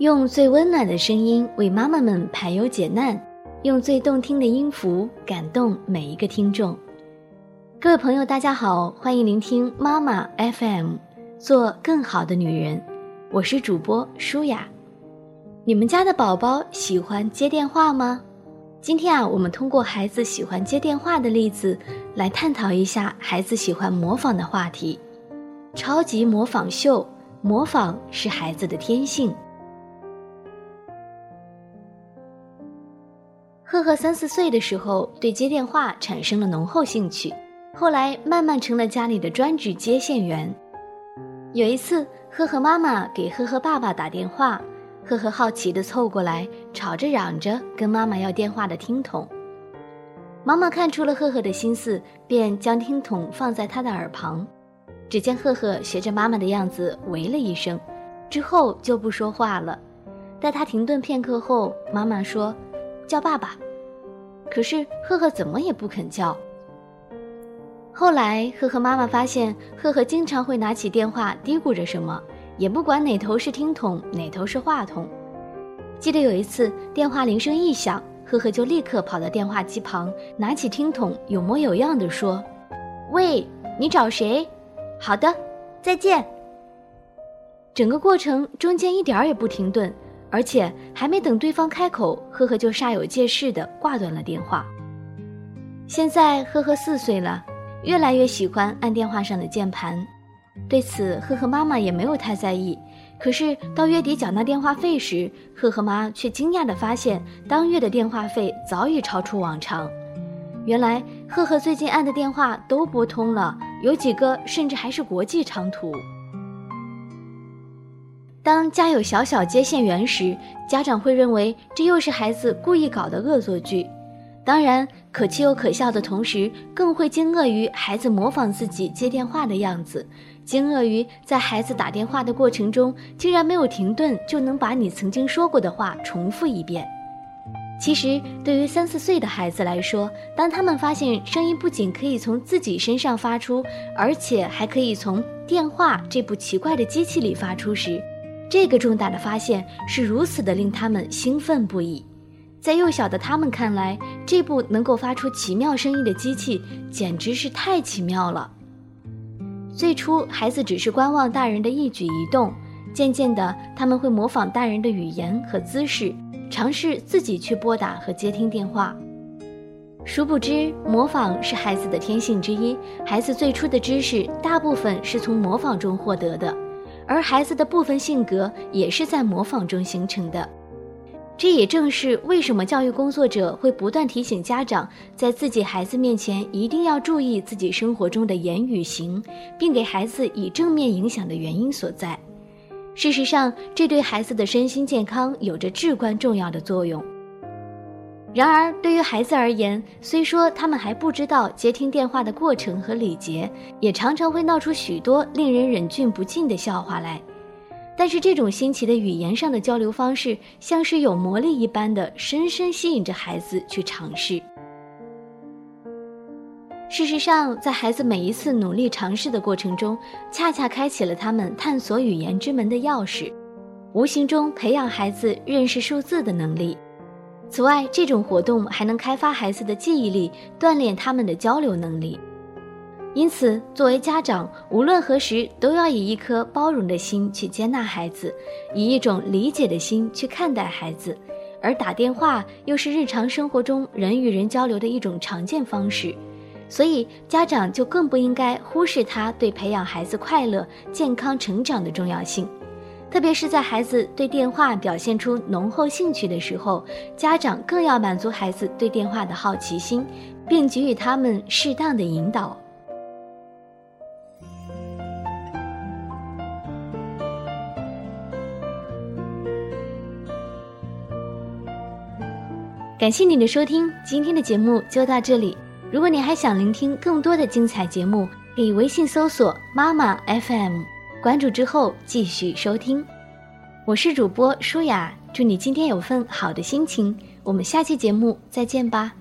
用最温暖的声音为妈妈们排忧解难，用最动听的音符感动每一个听众。各位朋友，大家好，欢迎聆听妈妈 FM，做更好的女人。我是主播舒雅。你们家的宝宝喜欢接电话吗？今天啊，我们通过孩子喜欢接电话的例子，来探讨一下孩子喜欢模仿的话题。超级模仿秀，模仿是孩子的天性。赫赫三四岁的时候，对接电话产生了浓厚兴趣，后来慢慢成了家里的专职接线员。有一次，赫赫妈妈给赫赫爸爸打电话，赫赫好奇地凑过来，吵着嚷着跟妈妈要电话的听筒。妈妈看出了赫赫的心思，便将听筒放在他的耳旁。只见赫赫学着妈妈的样子，喂了一声，之后就不说话了。待他停顿片刻后，妈妈说：“叫爸爸。”可是赫赫怎么也不肯叫。后来，赫赫妈妈发现赫赫经常会拿起电话嘀咕着什么，也不管哪头是听筒，哪头是话筒。记得有一次电话铃声一响，赫赫就立刻跑到电话机旁，拿起听筒，有模有样地说：“喂，你找谁？”好的，再见。整个过程中间一点儿也不停顿，而且还没等对方开口，赫赫就煞有介事的挂断了电话。现在赫赫四岁了，越来越喜欢按电话上的键盘，对此赫赫妈妈也没有太在意。可是到月底缴纳电话费时，赫赫妈却惊讶地发现，当月的电话费早已超出往常。原来赫赫最近按的电话都拨通了，有几个甚至还是国际长途。当家有小小接线员时，家长会认为这又是孩子故意搞的恶作剧。当然，可气又可笑的同时，更会惊愕于孩子模仿自己接电话的样子，惊愕于在孩子打电话的过程中，竟然没有停顿就能把你曾经说过的话重复一遍。其实，对于三四岁的孩子来说，当他们发现声音不仅可以从自己身上发出，而且还可以从电话这部奇怪的机器里发出时，这个重大的发现是如此的令他们兴奋不已。在幼小的他们看来，这部能够发出奇妙声音的机器简直是太奇妙了。最初，孩子只是观望大人的一举一动，渐渐的，他们会模仿大人的语言和姿势。尝试自己去拨打和接听电话，殊不知模仿是孩子的天性之一。孩子最初的知识大部分是从模仿中获得的，而孩子的部分性格也是在模仿中形成的。这也正是为什么教育工作者会不断提醒家长，在自己孩子面前一定要注意自己生活中的言语行，并给孩子以正面影响的原因所在。事实上，这对孩子的身心健康有着至关重要的作用。然而，对于孩子而言，虽说他们还不知道接听电话的过程和礼节，也常常会闹出许多令人忍俊不禁的笑话来。但是，这种新奇的语言上的交流方式，像是有魔力一般的，深深吸引着孩子去尝试。事实上，在孩子每一次努力尝试的过程中，恰恰开启了他们探索语言之门的钥匙，无形中培养孩子认识数字的能力。此外，这种活动还能开发孩子的记忆力，锻炼他们的交流能力。因此，作为家长，无论何时都要以一颗包容的心去接纳孩子，以一种理解的心去看待孩子。而打电话又是日常生活中人与人交流的一种常见方式。所以，家长就更不应该忽视他对培养孩子快乐、健康成长的重要性。特别是在孩子对电话表现出浓厚兴趣的时候，家长更要满足孩子对电话的好奇心，并给予他们适当的引导。感谢你的收听，今天的节目就到这里。如果你还想聆听更多的精彩节目，可以微信搜索“妈妈 FM”，关注之后继续收听。我是主播舒雅，祝你今天有份好的心情。我们下期节目再见吧。